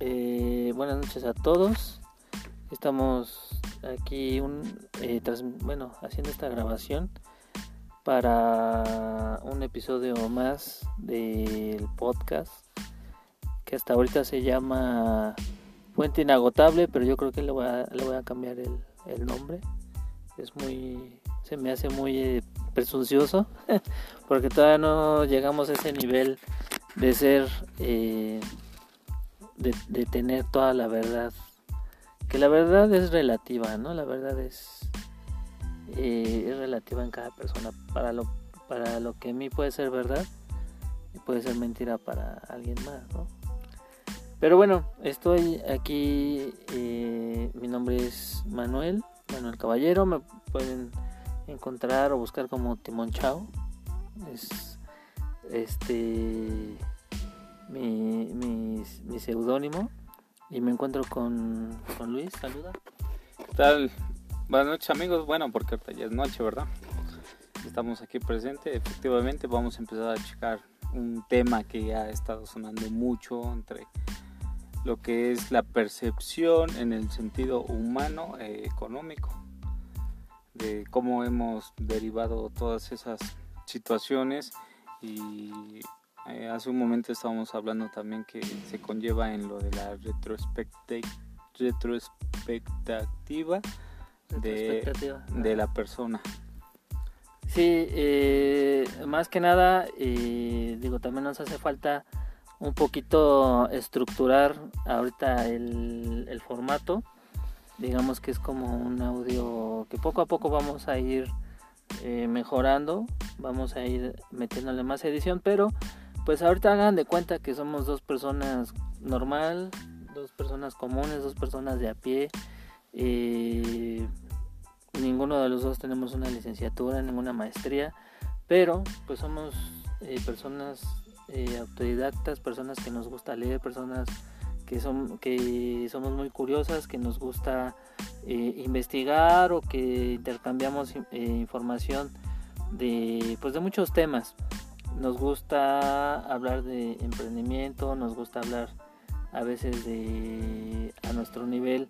Eh, buenas noches a todos. Estamos aquí un, eh, bueno, haciendo esta grabación para un episodio más del podcast que hasta ahorita se llama Fuente Inagotable, pero yo creo que le voy a, le voy a cambiar el, el nombre. Es muy, se me hace muy eh, presuncioso porque todavía no llegamos a ese nivel de ser, eh, de, tener toda la verdad. Que la verdad es relativa, ¿no? La verdad es, eh, es relativa en cada persona. Para lo, para lo que a mí puede ser verdad, puede ser mentira para alguien más, ¿no? Pero bueno, estoy aquí. Eh, mi nombre es Manuel, Manuel Caballero. Me pueden encontrar o buscar como Timón Chao. Es este mi, mi, seudónimo. Y me encuentro con, con Luis. Saluda. ¿Qué tal? Buenas noches, amigos. Bueno, porque ya es noche, ¿verdad? Estamos aquí presentes. Efectivamente, vamos a empezar a checar un tema que ya ha estado sonando mucho entre lo que es la percepción en el sentido humano e económico, de cómo hemos derivado todas esas situaciones y eh, hace un momento estábamos hablando también que se conlleva en lo de la retrospectiva, retrospectativa de, de la persona. Sí, eh, más que nada, eh, digo, también nos hace falta un poquito estructurar ahorita el, el, formato. Digamos que es como un audio que poco a poco vamos a ir eh, mejorando, vamos a ir metiéndole más edición, pero pues ahorita hagan de cuenta que somos dos personas normal, dos personas comunes, dos personas de a pie. Eh, ninguno de los dos tenemos una licenciatura, ninguna maestría, pero pues somos eh, personas eh, autodidactas, personas que nos gusta leer, personas que, son, que somos muy curiosas, que nos gusta eh, investigar o que intercambiamos eh, información de, pues de muchos temas. Nos gusta hablar de emprendimiento, nos gusta hablar a veces de a nuestro nivel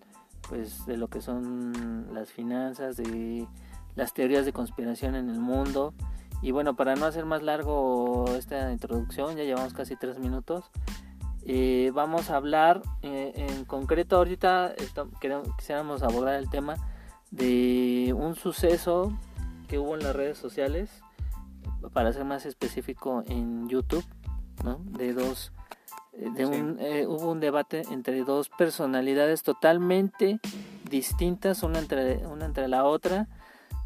pues de lo que son las finanzas, de las teorías de conspiración en el mundo y bueno, para no hacer más largo esta introducción, ya llevamos casi tres minutos. Eh, vamos a hablar eh, en concreto ahorita queremos, quisiéramos abordar el tema de un suceso que hubo en las redes sociales para ser más específico en YouTube ¿no? de dos de un, eh, hubo un debate entre dos personalidades totalmente distintas una entre una entre la otra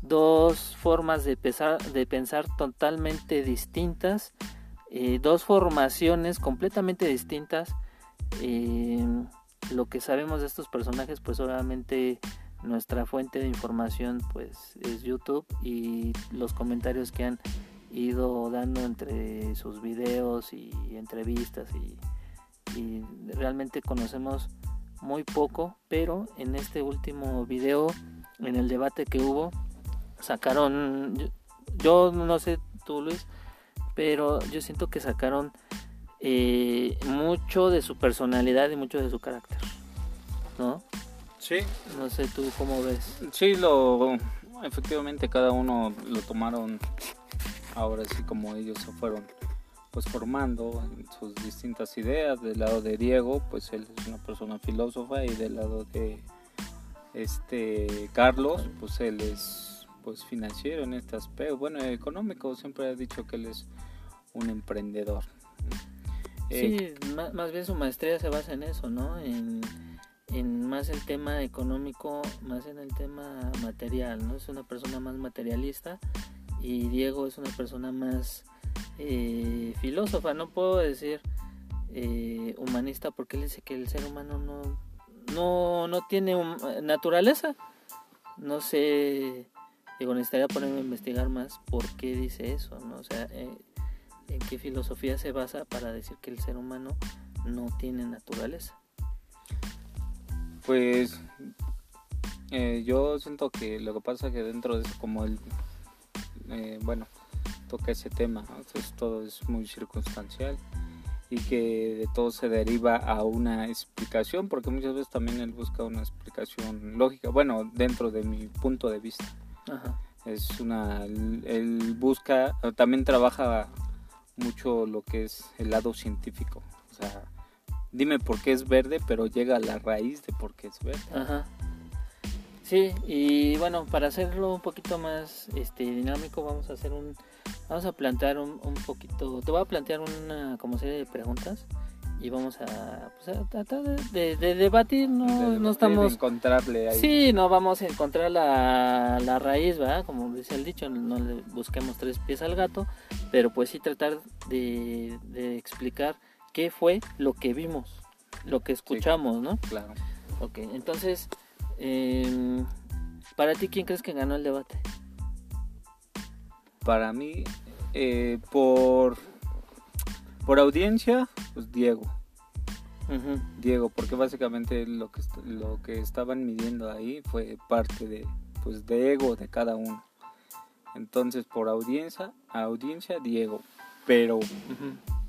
dos formas de pensar, de pensar totalmente distintas, eh, dos formaciones completamente distintas. Eh, lo que sabemos de estos personajes, pues obviamente nuestra fuente de información pues es YouTube y los comentarios que han ido dando entre sus videos y entrevistas y, y realmente conocemos muy poco, pero en este último video, en el debate que hubo, sacaron, yo, no sé tú Luis, pero yo siento que sacaron eh, mucho de su personalidad y mucho de su carácter, ¿no? Sí. No sé tú cómo ves. Sí, lo, efectivamente cada uno lo tomaron ahora sí como ellos se fueron pues formando en sus distintas ideas del lado de Diego pues él es una persona filósofa y del lado de este Carlos pues él es pues financiero en este aspecto, bueno, económico, siempre ha dicho que él es un emprendedor. Sí, eh, más, bien su maestría se basa en eso, ¿no? En, en, más el tema económico, más en el tema material, ¿no? Es una persona más materialista y Diego es una persona más eh, filósofa, no puedo decir eh, humanista porque él dice que el ser humano no, no, no tiene naturaleza. No sé Digo, necesitaría ponerme a investigar más por qué dice eso, ¿no? O sea, eh, en qué filosofía se basa para decir que el ser humano no tiene naturaleza. Pues eh, yo siento que lo que pasa es que dentro de eso, como el, eh, bueno, toca ese tema, entonces todo es muy circunstancial y que de todo se deriva a una explicación, porque muchas veces también él busca una explicación lógica, bueno, dentro de mi punto de vista. Es una, él busca, también trabaja mucho lo que es el lado científico, o sea, dime por qué es verde, pero llega a la raíz de por qué es verde. Ajá. Sí, y bueno, para hacerlo un poquito más este, dinámico, vamos a hacer un, vamos a plantear un, un poquito, te voy a plantear una como serie de preguntas y vamos a, pues, tratar de, debatir, no, no estamos... encontrarle ahí. Sí, no vamos a encontrar la, la raíz, ¿verdad? Como dice el dicho, no le busquemos tres pies al gato, pero pues sí tratar de, de explicar qué fue lo que vimos, lo que escuchamos, ¿no? Claro. Ok, entonces eh, para ti, ¿quién crees que ganó el debate? Para mí, eh, por, por audiencia, pues Diego. Diego, porque básicamente lo que, lo que estaban midiendo ahí fue parte de, pues, de ego de cada uno. Entonces, por audiencia, audiencia Diego. Pero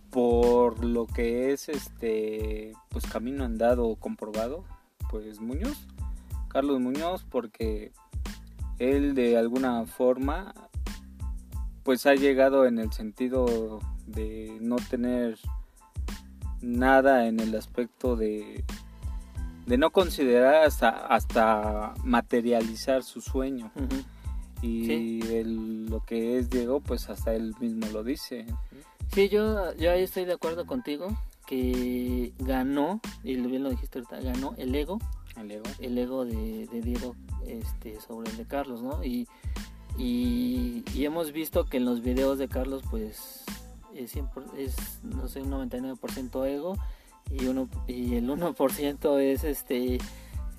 por lo que es este, pues camino andado comprobado, pues Muñoz. Carlos Muñoz porque él de alguna forma pues ha llegado en el sentido de no tener nada en el aspecto de, de no considerar hasta, hasta materializar su sueño. Y lo que es Diego, pues hasta él mismo lo dice. Sí, yo, yo ahí estoy de acuerdo contigo, que ganó, y bien lo dijiste ahorita, ganó el ego el ego, de, Diego este, sobre el de Carlos, ¿no? Y, y, hemos visto que en los videos de Carlos, pues, es, es no sé, un 99% ego y, uno, y el 1% es este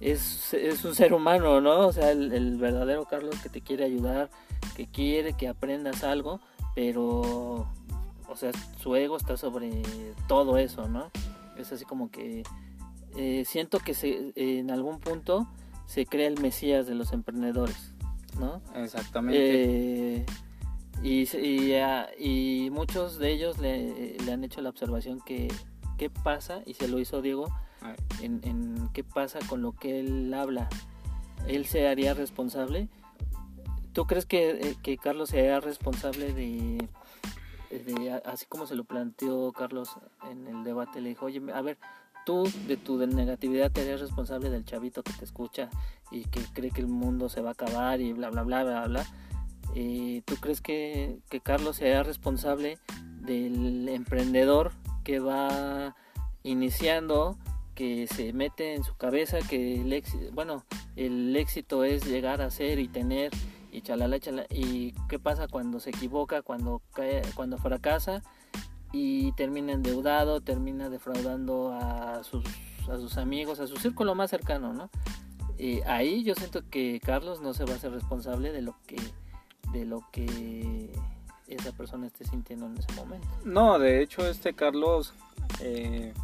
es, es, un ser humano, ¿no? O sea, el, el, verdadero Carlos que te quiere ayudar, que quiere que aprendas algo, pero, o sea, su ego está sobre todo eso, ¿no? Es así como que eh, siento que se, en algún punto se crea el mesías de los emprendedores, ¿no? Exactamente. Eh, y, y, muchos de ellos le, han hecho la observación que qué pasa, y se lo hizo Diego, en, qué pasa con lo que él habla. Él se haría responsable. ¿Tú crees que, eh, que Carlos se haría responsable de, de, así como se lo planteó Carlos en el debate? Le dijo, oye, a ver, tú de tu negatividad te eres responsable del chavito que te escucha y que cree que el mundo se va a acabar y bla bla bla bla bla. Eh, ¿Tú crees que, que Carlos sea responsable del emprendedor que va iniciando, que se mete en su cabeza que el éxito, bueno, el éxito es llegar a ser y tener y chalala, chalala y qué pasa cuando se equivoca, cuando cae, cuando fracasa y termina endeudado, termina defraudando a sus, a sus amigos, a su círculo más cercano, ¿no? ahí yo siento que Carlos no se va a hacer responsable de lo que de lo que esa persona esté sintiendo en ese momento. No, de hecho este Carlos, eh,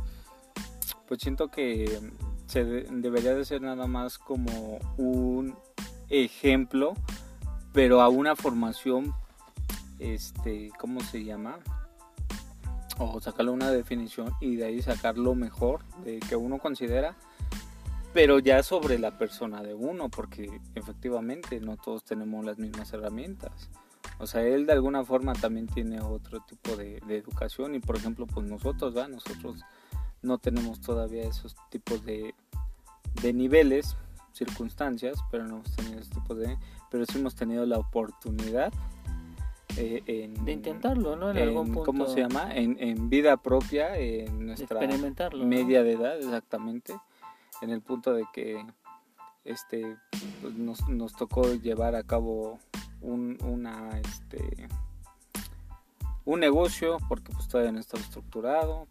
pues siento que se debería de ser nada más como un ejemplo, pero a una formación, este, ¿cómo se llama? o sacarle una definición y de ahí sacar lo mejor de que uno considera, pero ya sobre la persona de uno, porque efectivamente no todos tenemos las mismas herramientas. O sea, él de alguna forma también tiene otro tipo de, educación y por ejemplo, pues nosotros, ¿va? Nosotros no tenemos todavía esos tipos de, de niveles, circunstancias, pero no hemos tenido ese tipo de... Pero sí hemos tenido la oportunidad eh, de intentarlo, ¿no? En, algún punto. ¿Cómo se llama? En, vida propia, en nuestra media de edad, exactamente. En el punto de que este pues, nos, nos, tocó llevar a cabo un, una este un negocio porque pues todavía no estaba estructurado.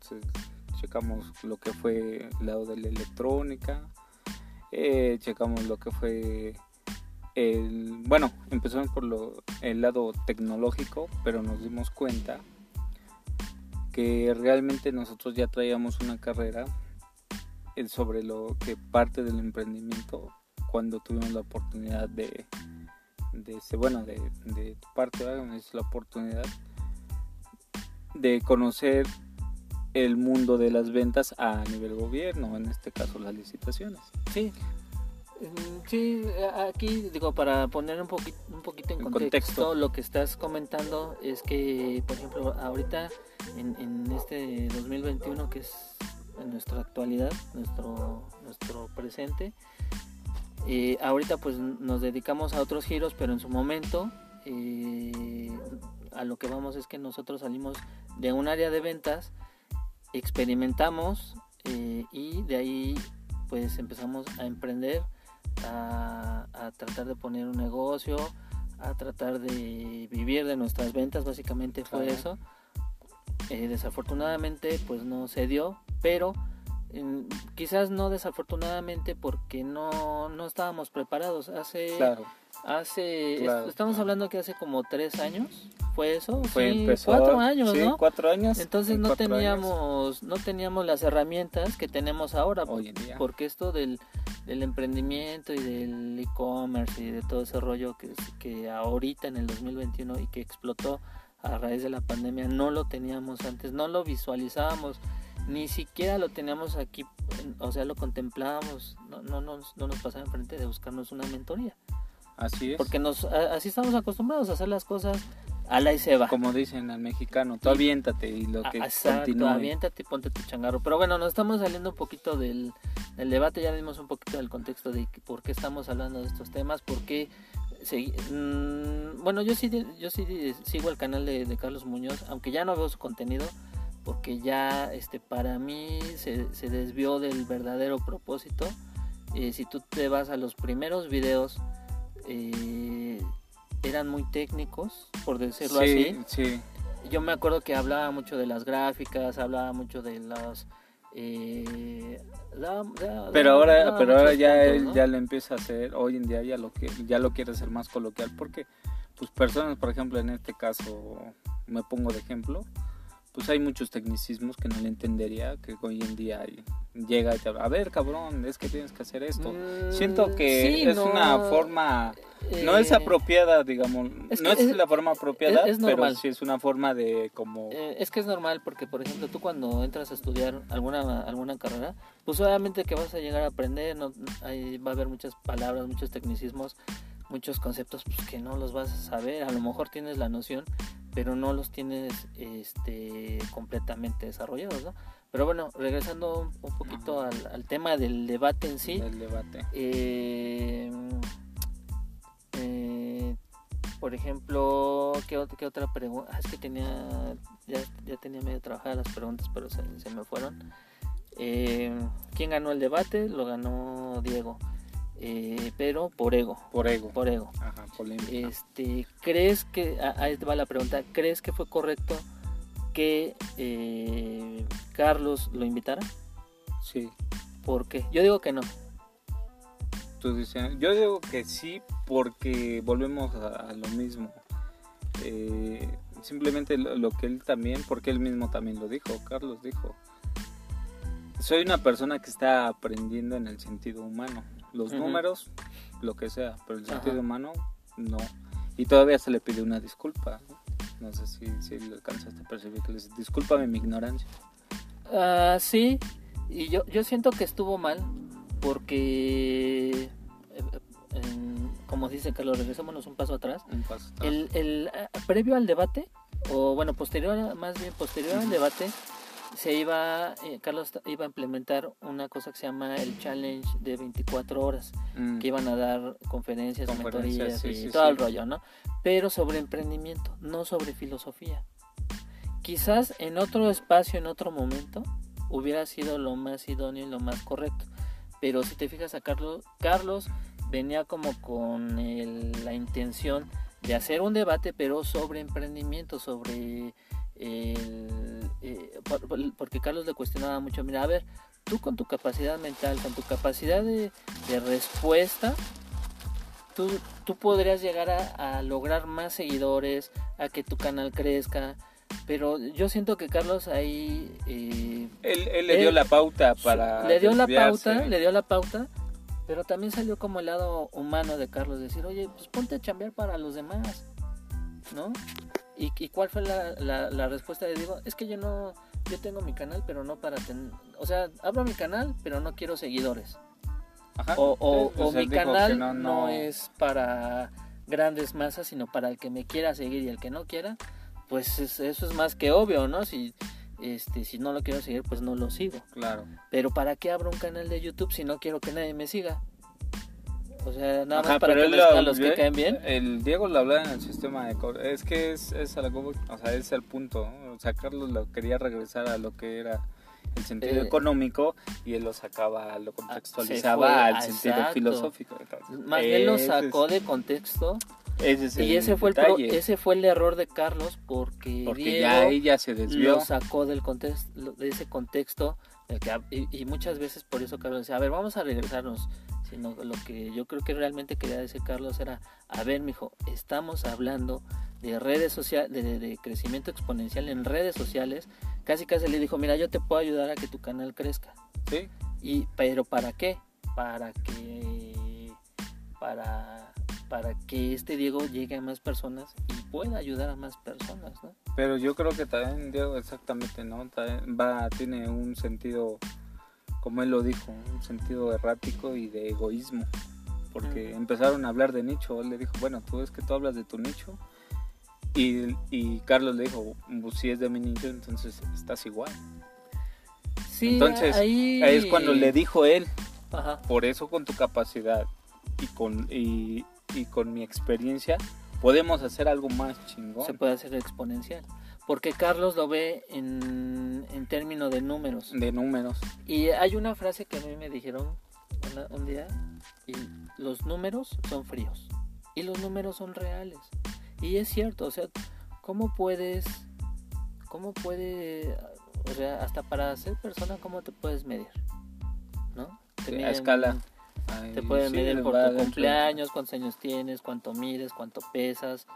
Checamos lo que fue el lado de la electrónica eh, checamos lo que fue el, bueno, empezamos por lo, el lado tecnológico, pero nos dimos cuenta que realmente nosotros ya traíamos una carrera sobre lo que parte del emprendimiento cuando tuvimos la oportunidad de, de bueno, de, tu parte, es la oportunidad de conocer el mundo de las ventas a nivel gobierno, en este caso las licitaciones. Sí, mm, sí, aquí digo, para poner un, poquito un poquito en, contexto, lo que estás comentando es que, por ejemplo, ahorita en, en este 2021, que es en nuestra actualidad, nuestro, nuestro presente, eh, ahorita pues nos dedicamos a otros giros, pero en su momento eh, a lo que vamos es que nosotros salimos de un área de ventas experimentamos eh, y de ahí pues empezamos a emprender, a, tratar de poner un negocio, a tratar de vivir de nuestras ventas, básicamente fue eso. Eh, desafortunadamente pues no se dio, pero quizás no desafortunadamente porque no, no estábamos preparados. Hace, hace estamos hablando que hace como tres años fue eso fue cuatro años no cuatro años entonces no teníamos no teníamos las herramientas que tenemos ahora hoy en día. porque esto del, del emprendimiento y del e-commerce y de todo ese rollo que, que ahorita en el 2021 y que explotó a raíz de la pandemia no lo teníamos antes no lo visualizábamos ni siquiera lo teníamos aquí o sea lo contemplábamos no, no, no, no nos pasaba enfrente de buscarnos una mentoría Así es. Porque nos, así estamos acostumbrados a hacer las cosas a la y se va. Como dicen al mexicano, tú aviéntate y lo que Exacto, aviéntate y ponte tu changarro. Pero bueno, nos estamos saliendo un poquito del, debate, ya dimos un poquito del contexto de por qué estamos hablando de estos temas, por qué... Mm, bueno, yo sí, yo sí sigo el canal de, Carlos Muñoz, aunque ya no veo su contenido, porque ya este para mí se, se desvió del verdadero propósito. Eh, si tú te vas a los primeros videos eh, eran muy técnicos, por decirlo así. Sí. Yo me acuerdo que hablaba mucho de las gráficas, hablaba mucho de las... Eh, pero ahora, pero ahora ya él ya lo empieza a hacer, hoy en día ya lo que ya lo quiere hacer más coloquial porque pues personas, por ejemplo, en este caso me pongo de ejemplo, pues hay muchos tecnicismos que no le entendería, que hoy en día llega y te habla, a ver cabrón, es que tienes que hacer esto. Mm, Siento que es una forma, no es eh, apropiada, digamos, no es, la forma apropiada, pero sí es una forma de como... Eh, es que es normal porque, por ejemplo, tú cuando entras a estudiar alguna, alguna carrera, pues obviamente que vas a llegar a aprender, no, ahí va a haber muchas palabras, muchos tecnicismos muchos conceptos pues, que no los vas a saber, a lo mejor tienes la noción, pero no los tienes este, completamente desarrollados, ¿no? Pero bueno, regresando un poquito al, tema del debate en sí. El debate. Eh, eh, por ejemplo, ¿qué, otra pregunta? Ah, es que tenía, ya, ya, tenía medio trabajadas las preguntas, pero se, se me fueron. Eh, ¿Quién ganó el debate? Lo ganó Diego. Eh, pero por ego. Por ego. Por ego. Ajá, Este, ¿crees que, ahí va la pregunta, ¿crees que fue correcto que eh, Carlos lo invitara? Sí. ¿Por qué? Yo digo que no. Tú dices, yo digo que sí porque volvemos a, lo mismo. Eh, simplemente lo, que él también, porque él mismo también lo dijo, Carlos dijo, soy una persona que está aprendiendo en el sentido humano los números, lo que sea, pero el sentido humano, no. Y todavía se le pide una disculpa. No, sé si, si lo alcanzaste a percibir que les discúlpame mi ignorancia. Uh, sí, y yo, yo siento que estuvo mal porque, eh, como dice Carlos, regresémonos un paso atrás. Un paso atrás. El, el, eh, previo al debate, o bueno, posterior, más bien posterior al debate, se iba, eh, Carlos iba a implementar una cosa que se llama el challenge de 24 horas, mm. que iban a dar conferencias, mentorías y todo el rollo, ¿no? Pero sobre emprendimiento, no sobre filosofía. Quizás en otro espacio, en otro momento, hubiera sido lo más idóneo y lo más correcto. Pero si te fijas a Carlos, Carlos venía como con la intención de hacer un debate, pero sobre emprendimiento, sobre el, eh, porque Carlos le cuestionaba mucho, mira, a ver, tú con tu capacidad mental, con tu capacidad de, respuesta, tú, tú podrías llegar a, lograr más seguidores, a que tu canal crezca, pero yo siento que Carlos ahí... Eh, él, le dio la pauta para... Le dio la pauta, le dio la pauta, pero también salió como el lado humano de Carlos, decir, oye, pues ponte a chambear para los demás, ¿no? ¿Y, cuál fue la, la, respuesta de Diego? Es que yo no, yo tengo mi canal, pero no para tener, o sea, abro mi canal, pero no quiero seguidores. Ajá. O, o, pues o mi canal no, no, no- es para grandes masas, sino para el que me quiera seguir y el que no quiera, pues es- eso es más que obvio, ¿no? Si, este, si no lo quiero seguir, pues no lo sigo. Claro. Pero ¿para qué abro un canal de YouTube si no quiero que nadie me siga? O sea, nada Ajá, más para que sigan los que caen bien. El Diego lo hablaba en el sistema de... Es que es, es algo, o sea, es el punto. ¿no? O sea, Carlos lo quería regresar a lo que era el sentido Eh, económico y él lo sacaba, lo se contextualizaba fue, al ah, sentido exacto. filosófico. Más bien lo ese es- sacó de contexto ese es y ese fue el pro- ese fue el error de Carlos porque, porque Diego ya ella se desvió. lo sacó del contexto de ese contexto que y, y muchas veces por eso Carlos decía a ver vamos a regresarnos sino lo que yo creo que realmente quería decir Carlos era a ver mijo estamos hablando de redes sociales de, de crecimiento exponencial en redes sociales casi casi le dijo mira yo te puedo ayudar a que tu canal crezca Sí, y pero para qué para que para para que este Diego llegue a más personas y pueda ayudar a más personas ¿no? pero yo creo que también Diego exactamente, ¿no? También va, tiene un sentido, como él lo dijo, un sentido errático y de egoísmo. Porque empezaron a hablar de nicho. Él le dijo, bueno, tú es que tú hablas de tu nicho. Y, y Carlos le dijo, pues si es de mi nicho, entonces estás igual. Sí, Entonces, ahí... Ahí es cuando le dijo él, Ajá. por eso con tu capacidad y con, y, y con mi experiencia, podemos hacer algo más chingón. se puede hacer exponencial. Porque Carlos lo ve en, en términos de números. De números. Y hay una frase que a mí me dijeron una- un día, y los números son fríos. Y los números son reales. Y es cierto, o sea, ¿cómo puedes, cómo puede, o sea, hasta para ser persona, ¿cómo te puedes medir? ¿No? Te A miden- escala. Te pueden sí, medir por tu cumpleaños, cuántos años tienes, cuánto mides, cuánto pesas.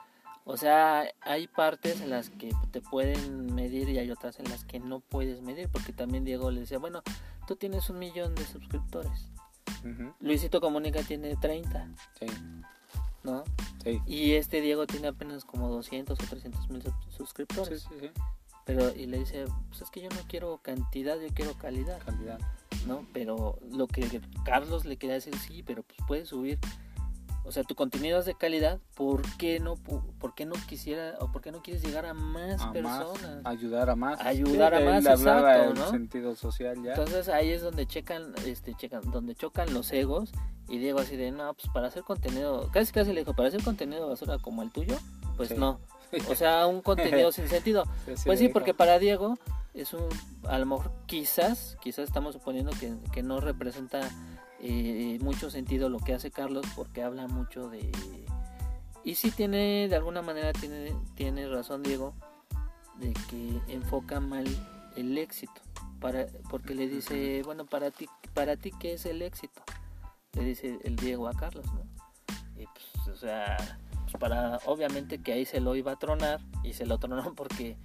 O sea, hay partes en las que te pueden medir y hay otras en las que no puedes medir. Porque también Diego le decía, bueno, tú tienes un millón de suscriptores. Luisito Comunica tiene 30, Sí, ¿no? sí. Y este Diego tiene apenas como 200 o 300 mil Sí, suscriptores. sí, sí. Pero, y le dice, pues es que yo no quiero cantidad, yo quiero calidad. Calidad. ¿no? Pero lo que Carlos le quería decir, sí, pero pues puedes subir. O sea, tu contenido es de calidad, ¿por qué no, por qué no quisiera o por qué no quieres llegar a más A más, personas? ayudar a más. Ayudar a más, exacto, ¿no? sentido social ya. Entonces ahí es donde checan, este, checan, donde chocan los egos y Diego así de, no, pues para hacer contenido, casi casi le dijo, para hacer contenido de basura como el tuyo, pues Sí. no. O sea, un contenido sin sentido. Sí, Pues sí, porque para Diego es un, a lo mejor quizás, quizás estamos suponiendo que, que no representa eh, mucho sentido lo que hace Carlos porque habla mucho de... Y sí tiene, de alguna manera tiene, tiene razón Diego, de que enfoca mal el éxito. Para, porque le dice, bueno, para ti, para ti, ¿qué es el éxito? Le dice el Diego a Carlos, ¿no? Y pues, o sea, pues para, obviamente que ahí se lo iba a tronar y se lo tronó porque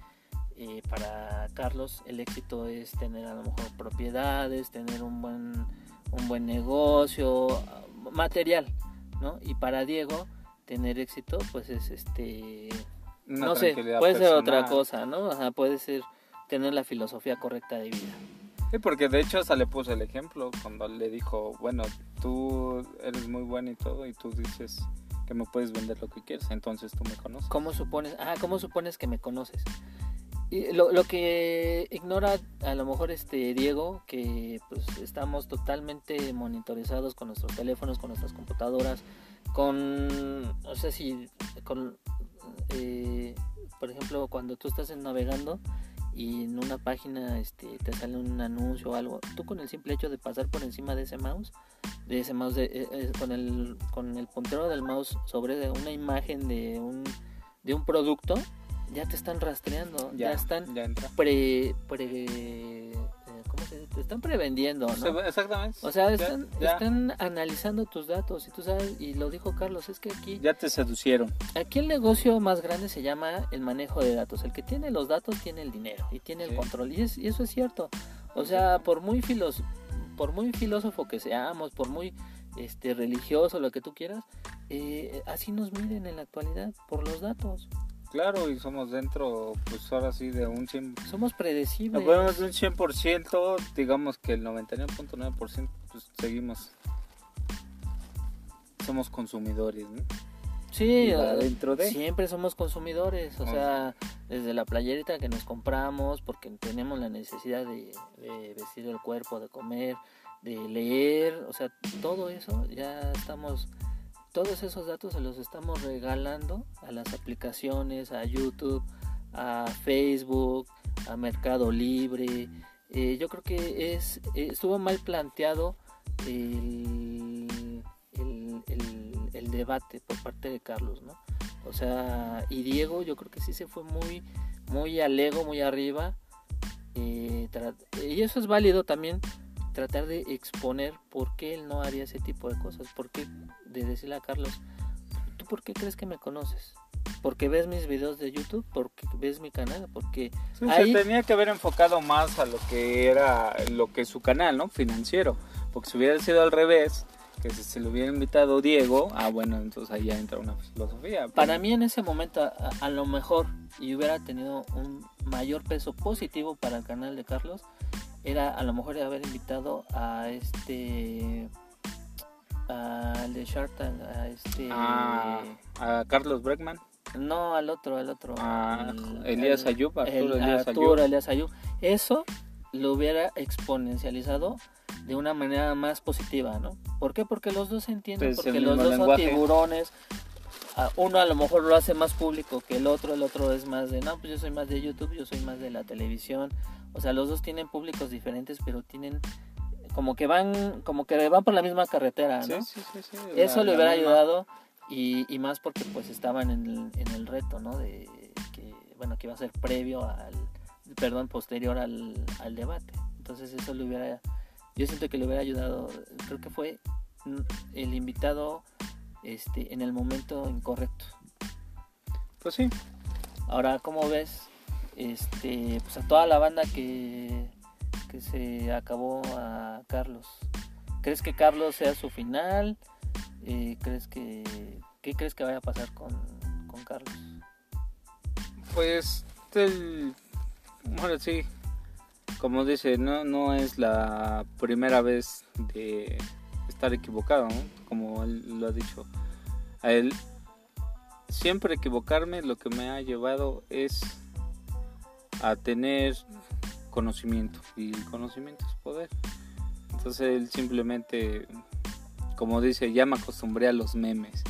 eh, para Carlos el éxito es tener a lo mejor propiedades, tener un buen, un buen negocio, material, ¿no? Y para Diego tener éxito pues es este Una no sé, puede ser otra cosa, ¿no? Ajá, puede ser tener la filosofía correcta de vida. Sí, porque de hecho hasta le puso el ejemplo cuando le dijo, bueno, tú eres muy bueno y todo y tú dices que me puedes vender lo que quieres, entonces tú me conoces. ¿Cómo supones? Ah, ¿cómo supones que me conoces? Lo, lo que ignora a lo mejor este Diego, que pues estamos totalmente monitorizados con nuestros teléfonos, con nuestras computadoras, con, no sé si, con, eh, por ejemplo, cuando tú estás navegando y en una página este, te sale un anuncio o algo, tú con el simple hecho de pasar por encima de ese mouse, de ese mouse, de, eh, eh, con, el, con el puntero del mouse sobre una imagen de un, de un producto, ya te están rastreando, ya, están ya pre, pre eh, ¿cómo se dice? Te están prevendiendo, ¿no? Exactamente. O sea, están, ya, están analizando tus datos y tú sabes, y lo dijo Carlos, es que aquí, ya te seducieron. aquí el negocio más grande se llama el manejo de datos. El que tiene los datos tiene el dinero y tiene el control. Y, es- y eso es cierto. O sea, por muy filos, por muy filósofo que seamos, por muy este religioso, lo que tú quieras, eh, así nos miden en la actualidad, por los datos. Claro, y somos dentro, pues ahora sí, de un 100%. Somos predecibles. Hablamos de un 100%, digamos que el 99.9% pues seguimos. Somos consumidores, ¿no? Sí, eh, dentro de. siempre somos consumidores, o sea, desde la playerita que nos compramos porque tenemos la necesidad de, de vestir el cuerpo, de comer, de leer, o sea, todo eso ya estamos, todos esos datos se los estamos regalando a las aplicaciones, a YouTube, a Facebook, a Mercado Libre. Eh, yo creo que es eh, estuvo mal planteado el, el, el- debate por parte de Carlos, ¿no? O sea, y Diego yo creo que sí se fue muy, muy al ego, muy arriba. eh, y eso es válido también, tratar de exponer por qué él no haría ese tipo de cosas. Por qué de decirle a Carlos, ¿tú por qué crees que me conoces? Porque ves mis videos de YouTube, porque ves mi canal, porque Sí, Ahí- Se tenía que haber enfocado más a lo que era lo que es su canal, ¿no? Financiero. Porque si hubiera sido al revés, que si se le hubiera invitado Diego, ah, bueno, entonces ahí ya entra una filosofía. Para mí en ese momento a, a lo mejor y hubiera tenido un mayor peso positivo para el canal de Carlos era a lo mejor haber invitado a este al de Shark Tank, a este a, a Carlos Bregman, no al otro al otro a al- Elías Ayub, Arturo el- Elías Arturo Ayub. Elías Ayub. eso lo hubiera exponencializado de una manera más positiva, ¿no? ¿Por qué? Porque los dos se entienden, Pues, porque los dos lenguaje. son tiburones. Uno a lo mejor lo hace más público que el otro, el otro es más de, no, pues yo soy más de YouTube, yo soy más de la televisión. O sea, los dos tienen públicos diferentes, pero tienen como que van, como que van por la misma carretera, Sí, ¿no? sí, sí, sí, Eso la- le hubiera ayudado y, y más porque pues estaban en el, en el reto, ¿no? De que, bueno, que iba a ser previo al, perdón, posterior al, al debate. Entonces eso le hubiera, yo siento que le hubiera ayudado, creo que fue mm, el invitado este, en el momento incorrecto. Pues sí, Ahora, ¿cómo ves este, pues a toda la banda que, que se acabó a Carlos? ¿Crees que Carlos sea su final? Eh, ¿Crees que qué crees que vaya a pasar con, con Carlos? pues el, bueno, sí, como dice, no, no es la primera vez de estar equivocado, como él lo ha dicho. A él, siempre equivocarme lo que me ha llevado es a tener conocimiento y el conocimiento es poder. Entonces él simplemente, como dice, ya me acostumbré a los memes,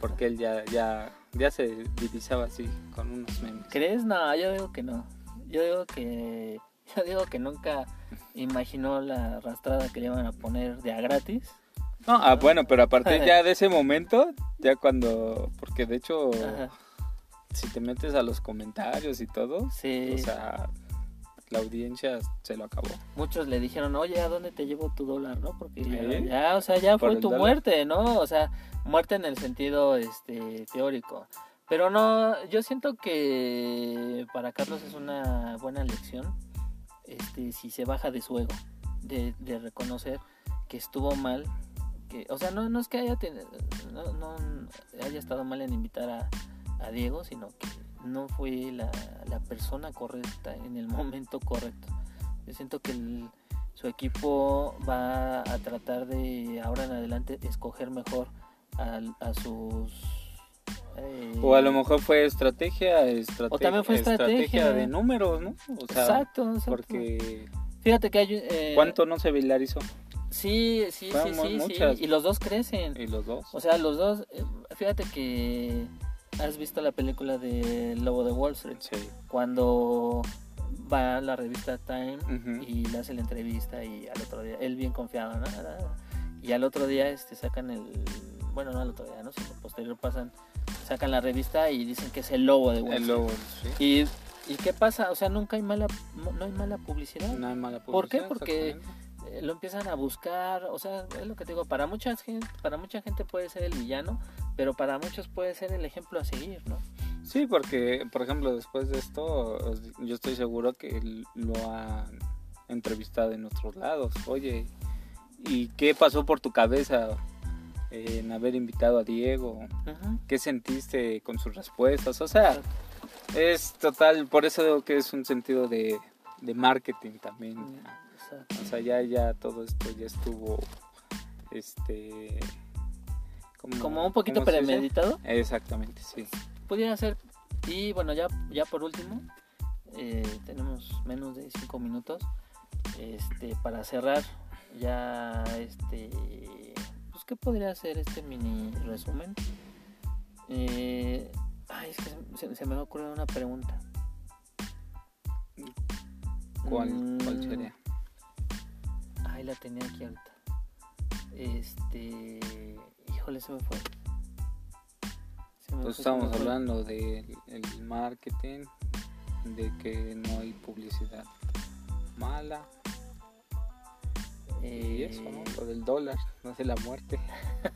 porque él ya, ya, ya se divisaba así con unos memes. ¿Crees? No, yo digo que no. Yo digo que yo digo que nunca imaginó la arrastrada que le iban a poner de a gratis. No, ah, bueno, pero a partir ya de ese momento, ya cuando, porque de hecho, Ajá. si te metes a los comentarios y todo, Sí. o sea, la audiencia se lo acabó. muchos le dijeron, oye, ¿a dónde te llevo tu dólar, no? Porque ya, ¿Eh? ya, o sea, ya Por fue tu dólar. muerte, ¿no? O sea, muerte en el sentido este teórico. Pero no, yo siento que para Carlos es una buena lección este, si se baja de su ego, de, de reconocer que estuvo mal, que, o sea, no, no es que haya, ten- no, no haya estado mal en invitar a, a Diego, sino que no fue la, la persona correcta en el momento correcto. Yo siento que el- su equipo va a tratar de ahora en adelante escoger mejor a, sus... eh, O a lo mejor fue estrategia, estrategia, también fue estrategia. de números, ¿no? O sea, exacto, exacto. porque Fíjate que hay... eh, ¿cuánto no se viralizó? Sí, sí, sí, Fueron sí, sí. Y los dos crecen. Y los dos. O sea, los dos... eh, fíjate que... ¿Has visto la película de Lobo de Wall Street? Sí. Cuando va a la revista Time y le hace la entrevista y al otro día, él bien confiado, ¿no? Y al otro día este sacan el, bueno, no al otro día, ¿no? Sino posterior pasan, sacan la revista y dicen que es el lobo de Wall El Street. lobo, sí. Y, ¿Y qué pasa? O sea, nunca hay mala, no hay mala publicidad. No hay mala ¿Por qué? publicidad, Porque- Lo empiezan a buscar, o sea, es lo que te digo, para mucha gente, para mucha gente puede ser el villano, pero para muchos puede ser el ejemplo a seguir, ¿no? Sí, porque, por ejemplo, después de esto, yo estoy seguro que lo han entrevistado en otros lados. Oye, ¿y qué pasó por tu cabeza en haber invitado a Diego? ¿Qué sentiste con sus respuestas? O sea, Es total, por eso digo que es un sentido de, de marketing también. O sea, ya, ya todo esto ya estuvo, este... Como un poquito premeditado. Exactamente, sí. Pudiera ser. Y bueno, ya, ya por último, eh, tenemos menos de 5 minutos. Este, para cerrar, ya este. Pues, ¿qué podría ser este mini resumen? Eh, ay, es que se, se me ocurrió una pregunta. ¿Cuál, cuál Mm, sería? Ay, la tenía aquí ahorita. Este. Híjole, se me fue. Se me Pues fue, se estamos me fue. hablando del el marketing, de que no hay publicidad mala y Eh, eso, ¿no? Lo del dólar, no de la muerte.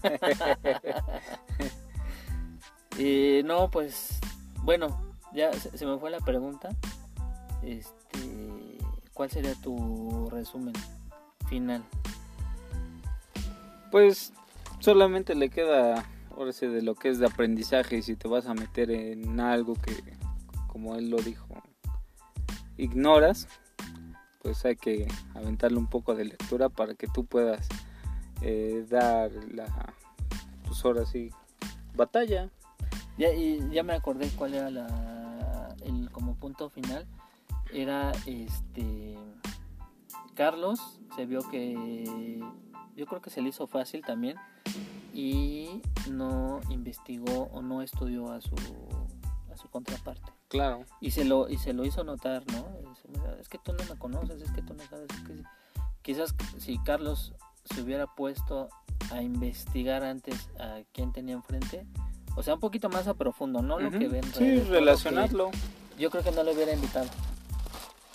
Eh, no, pues, bueno, ya se, se me fue la pregunta. Este, ¿cuál sería tu resumen final? Pues solamente le queda, ahora sí, de lo que es de aprendizaje y si te vas a meter en algo que, como él lo dijo, ignoras, pues hay que aventarle un poco de lectura para que tú puedas eh, dar la, pues ahora sí, batalla. Ya, y ya me acordé cuál era la, el como punto final. Era este Carlos se vio que yo creo que se le hizo fácil también y no investigó o no estudió a su a su contraparte. Claro, y se lo y se lo hizo notar no Dice, "Mira, es que tú no me conoces es que tú no sabes es que sí". quizás si Carlos se hubiera puesto a investigar antes a quién tenía enfrente o sea un poquito más a profundo no lo que ven sí, relacionarlo. yo creo que no lo hubiera invitado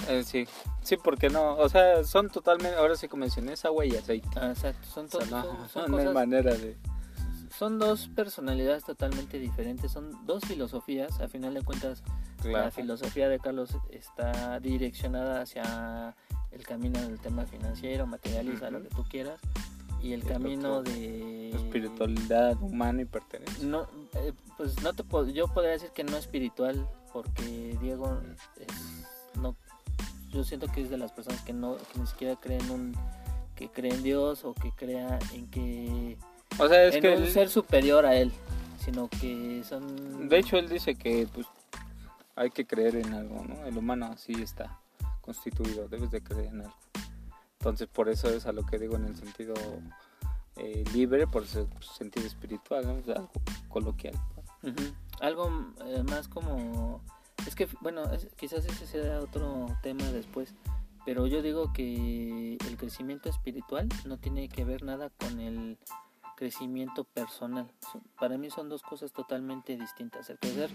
Eh, sí, sí, porque no, o sea, son totalmente, ahora sí como mencioné, es agua y aceite. Ah, exacto son, O sea, no, son, son no cosas- manera de... son dos personalidades totalmente diferentes son dos filosofías a final de cuentas La Claro. filosofía de Carlos está direccionada hacia el camino del tema financiero, materialista, lo Ujú. que tú quieras, y el El camino otro, de Espiritualidad humana y pertenencia. No, eh, pues no te puedo, yo podría decir que no espiritual, porque Diego es- no, yo siento que es de las personas que no, que ni siquiera creen un, que cree en Dios o que crea en que O sea, es en que un él- ser superior a él, sino que son de hecho él dice que pues hay que creer en algo, ¿no? El humano así está constituido, debes de creer en algo. Entonces por eso es a lo que digo en el sentido eh, libre, por ese sentido espiritual, ¿no? O sea, algo coloquial. Ujú. Algo eh, más como... Es que, bueno, es- quizás ese sea otro tema después, pero yo digo que el crecimiento espiritual no tiene que ver nada con el crecimiento personal. Son- Para mí son dos cosas totalmente distintas. El crecer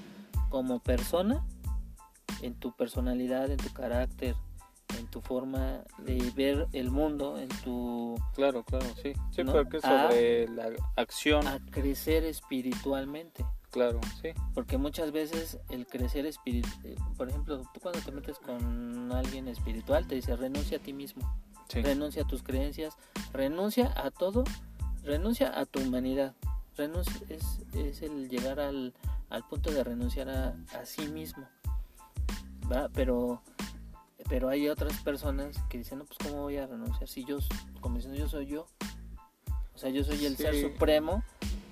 como persona, en tu personalidad, en tu carácter, en tu forma de ver el mundo, en tu... Claro, claro, sí. Sí, ¿No? porque sobre la acción, a crecer espiritualmente. Claro, sí. Porque muchas veces el crecer espiritual, por ejemplo, tú cuando te metes con alguien espiritual te dice renuncia a ti mismo, Sí. renuncia a tus creencias, renuncia a todo, renuncia a tu humanidad. Renuncia, es, es el llegar al, al punto de renunciar a, a sí mismo. ¿va? Pero, pero hay otras personas que dicen, no, pues cómo voy a renunciar si yo, como diciendo, yo soy yo. O sea, yo soy el ser supremo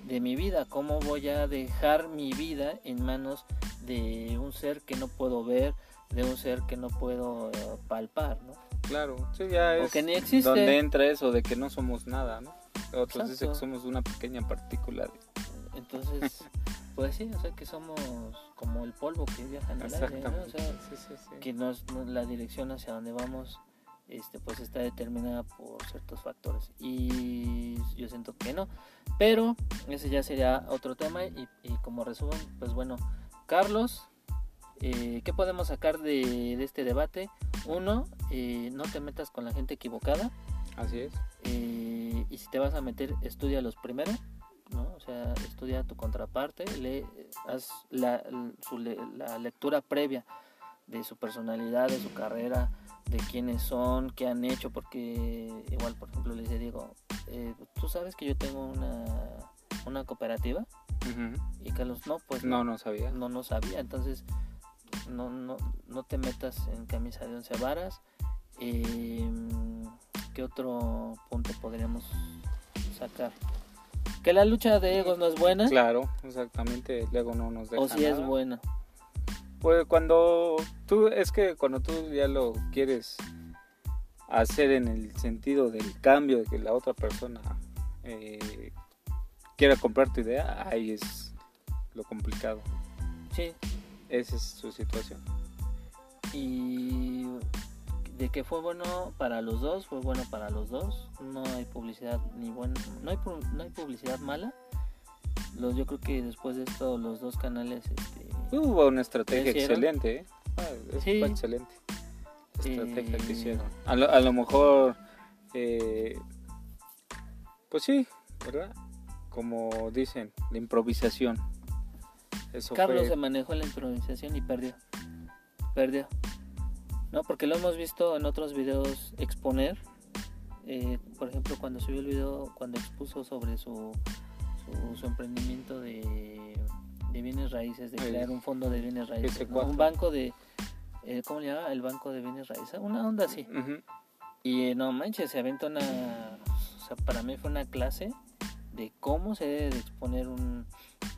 de mi vida. ¿Cómo voy a dejar mi vida en manos de un ser que no puedo ver, de un ser que no puedo eh, palpar, ¿no? Claro, sí, ya O es que ni existe. donde entra eso de que no somos nada, ¿no? Otros dicen que somos una pequeña partícula. de- Entonces, pues sí, o sea que somos como el polvo que viaja en el aire, ¿no? O sea, sí, sí, sí. que nos, nos- la dirección hacia donde vamos este pues está determinada por ciertos factores y yo siento que no pero ese ya sería otro tema y, y como resumen pues bueno Carlos eh, ¿qué podemos sacar de, de este debate? Uno, eh, no te metas con la gente equivocada Así es. eh, y si te vas a meter, estudia los primero, ¿no? O sea, estudia tu contraparte, lee, haz la, su la lectura previa de su personalidad, de su carrera, de quiénes son, qué han hecho, porque igual, por ejemplo, le dice Diego, eh, ¿tú sabes que yo tengo una, una cooperativa? Ujú. Y Carlos, no, pues No, no sabía. no, no sabía, entonces no, no, no te metas en camisa de once varas. Eh, ¿Qué otro punto podríamos sacar? Que la lucha de egos no es buena. Claro, exactamente, el ego no nos deja o si es buena. Pues cuando tú, es que cuando tú ya lo quieres hacer en el sentido del cambio, de que la otra persona eh, quiera comprar tu idea, ahí es lo complicado. Sí. Esa es su situación. Y de que fue bueno para los dos, fue bueno para los dos. No hay publicidad ni buena, no hay, no hay publicidad mala. Los, yo creo que después de esto los dos canales este, Hubo una estrategia excelente, ¿eh? Ah, Sí. fue excelente. Estrategia que Eh, hicieron. A lo, a lo mejor, eh, pues sí, ¿verdad? Como dicen, la improvisación. Eso Carlos fue se manejó en la improvisación y perdió. Perdió. No, porque lo hemos visto en otros videos exponer. Eh, por ejemplo, cuando subió el video, cuando expuso sobre su, su, su emprendimiento de, de bienes raíces, de crear un fondo de bienes raíces, ¿no? S4. un banco de, eh, ¿cómo le llama? El banco de bienes raíces, una onda así. Y eh, no manches, se aventó una, o sea, para mí fue una clase de cómo se debe de exponer un,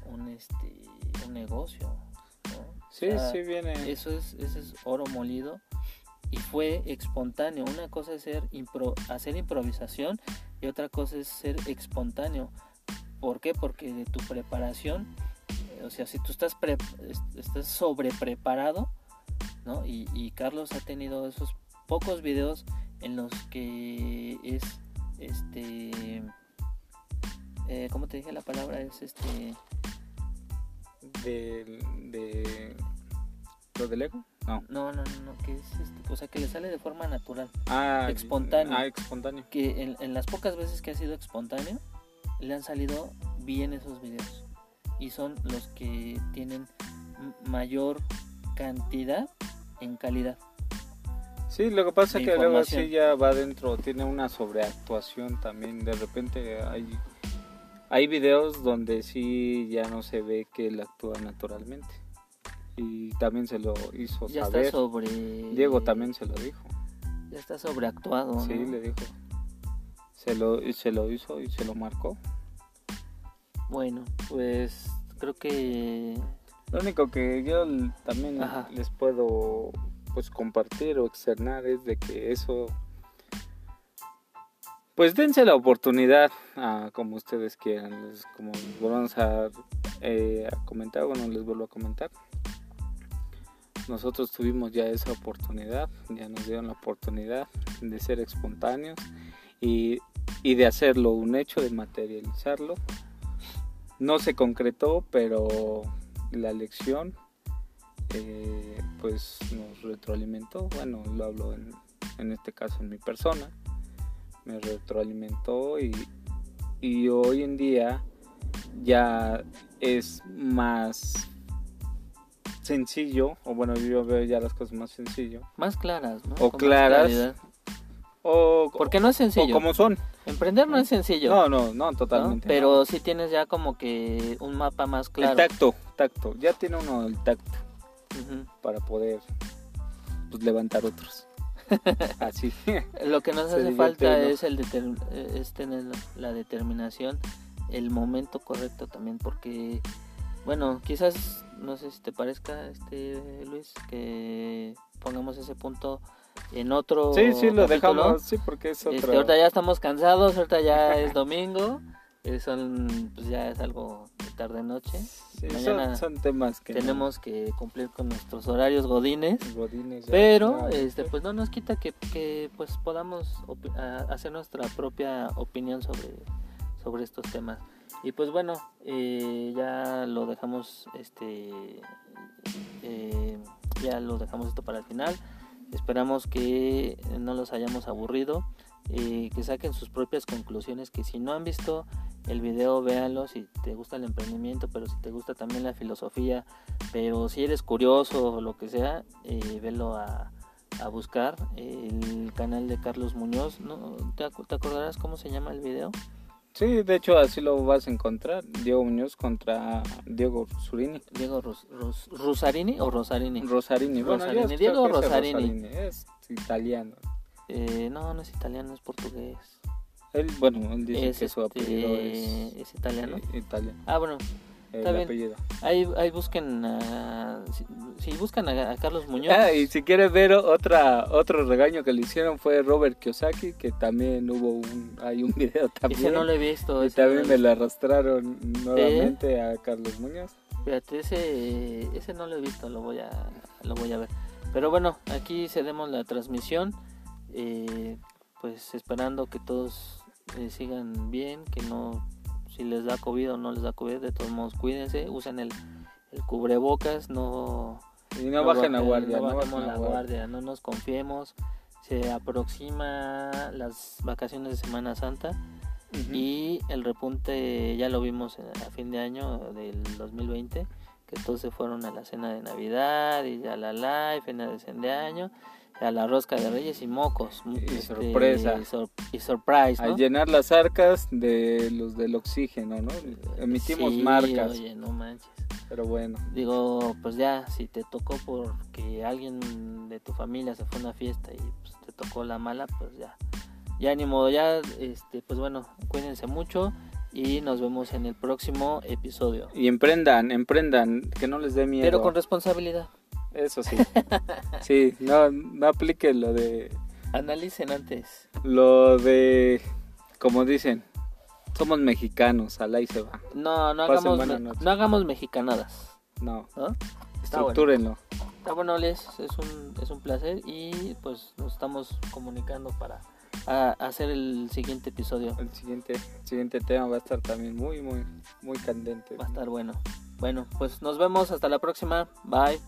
un, este, un negocio. ¿no? O Sí, sea, sí viene. Eso es, eso es oro molido y fue espontáneo. Una cosa es ser impro- hacer improvisación y otra cosa es ser espontáneo. ¿Por qué? Porque de tu preparación, o sea, si tú estás, pre- est- estás sobre preparado, ¿no? Y, y Carlos ha tenido esos pocos videos en los que es, este, eh, ¿cómo te dije la palabra? Es este, De, de lo del ego. No. no, no, no, no, que es este, o sea, que le sale de forma natural. Ah, Espontáneo. Ah, espontáneo. que en, en las pocas veces que ha sido espontáneo, le han salido bien esos videos. Y son los que tienen mayor cantidad en calidad. Sí, lo que pasa es que luego sí ya va dentro, tiene una sobreactuación también. De repente hay, hay videos donde sí ya no se ve que él actúa naturalmente. Y también se lo hizo Ya saber. está sobre. Diego también se lo dijo. Ya está sobreactuado. Sí, ¿no? le dijo. Se lo, se lo hizo y se lo marcó. Bueno, pues creo que. Lo único que yo también Ajá. les puedo pues compartir o externar es de que eso pues dense la oportunidad a como ustedes quieran les- como volvamos a, eh, a comentar bueno les vuelvo a comentar nosotros tuvimos ya esa oportunidad ya nos dieron la oportunidad de ser espontáneos y, y de hacerlo un hecho de materializarlo no se concretó pero la lección eh, pues nos retroalimentó bueno lo hablo en, en este caso en mi persona me retroalimentó y, y hoy en día ya es más sencillo o bueno yo veo ya las cosas más sencillo Más claras, ¿no? O Con claras. O, Porque no es o sencillo. como son Emprender no es sencillo. no no no ¿no? totalmente Pero no. sí tienes ya como que un mapa más el claro. tacto tacto ya tiene uno el tacto para poder pues, levantar otros así Lo que nos Se hace falta uno. es, el es tener la, la determinación, el momento correcto también, porque, bueno, quizás, no sé si te parezca, este Luis, que pongamos ese punto en otro. sí sí lo capítulo. dejamos sí porque es Este, otra ahorita ya estamos cansados, ahorita ya es domingo, eh, son, pues ya es algo de tarde noche. Sí, mañana son, son temas que no- Tenemos que cumplir con nuestros horarios godines. godines ya- Pero este pues no nos quita que, que, pues podamos hacer nuestra propia opinión sobre, sobre estos temas. Y pues bueno, eh, ya lo dejamos este eh, ya lo dejamos esto para el final. Esperamos que no los hayamos aburrido, eh, que saquen sus propias conclusiones, que si no han visto el video, véanlo si te gusta el emprendimiento, pero si te gusta también la filosofía, pero si eres curioso o lo que sea, eh, velo a, a buscar el canal de Carlos Muñoz. ¿no? ¿Te, acu- te acordarás cómo se llama el video? Sí, de hecho así lo vas a encontrar. Diego Muñoz contra Diego Surini. Diego Ros, Ros, Rosarini o Rosarini. Rosarini. Bueno, Rosarini. Diego Rosarini. Es italiano. Eh, no, no es italiano, es portugués. Él, bueno, él dice Es, que su este, apellido es es italiano. eh, italiano. Ah, bueno, El está bien. apellido. ahí, ahí busquen a, si, si buscan a, a Carlos Muñoz. Ah, y si quieres ver otra otro regaño que le hicieron fue Robert Kiyosaki, que también hubo un hay un video también. ese no lo he visto. y no también me lo arrastraron nuevamente a Carlos Muñoz. Fíjate, ese, ese no lo he visto, lo voy a, lo voy a ver. Pero bueno, aquí cedemos la transmisión. eh, pues esperando que todos eh, sigan bien, que no, si les da COVID o no les da COVID, de todos modos cuídense, usen el, el cubrebocas, no, Y no, bajen la guardia, no no bajemos la guardia, no nos confiemos. Se aproxima las vacaciones de Semana Santa y el repunte ya lo vimos a fin de año del 2020, que todos se fueron a la cena de Navidad y a la live, cena de fin de año, a la rosca de Reyes y mocos. Y sorpresa. Y, sor- y surprise, a ¿no? llenar las arcas de los del oxígeno, ¿no? Emitimos Sí, marcas, Oye, no manches. pero bueno. Digo, pues ya, si te tocó porque alguien de tu familia se fue a una fiesta y pues, te tocó la mala, pues ya. Ya ni modo, ya, este, pues bueno, cuídense mucho y nos vemos en el próximo episodio. Y emprendan, emprendan, que no les dé miedo. Pero con responsabilidad. Eso sí. sí, no, no aplique lo de, Analicen antes. lo de, como dicen, somos mexicanos, al ahí se va. No, no Pasen hagamos, no hagamos mexicanadas. No, ¿no? Está bueno. estructúrenlo. Está bueno, Les, es un, es un placer y pues nos estamos comunicando para a- hacer el siguiente episodio. El siguiente, siguiente tema va a estar también muy, muy, muy candente. Va a estar bueno. Bueno, pues nos vemos hasta la próxima. Bye.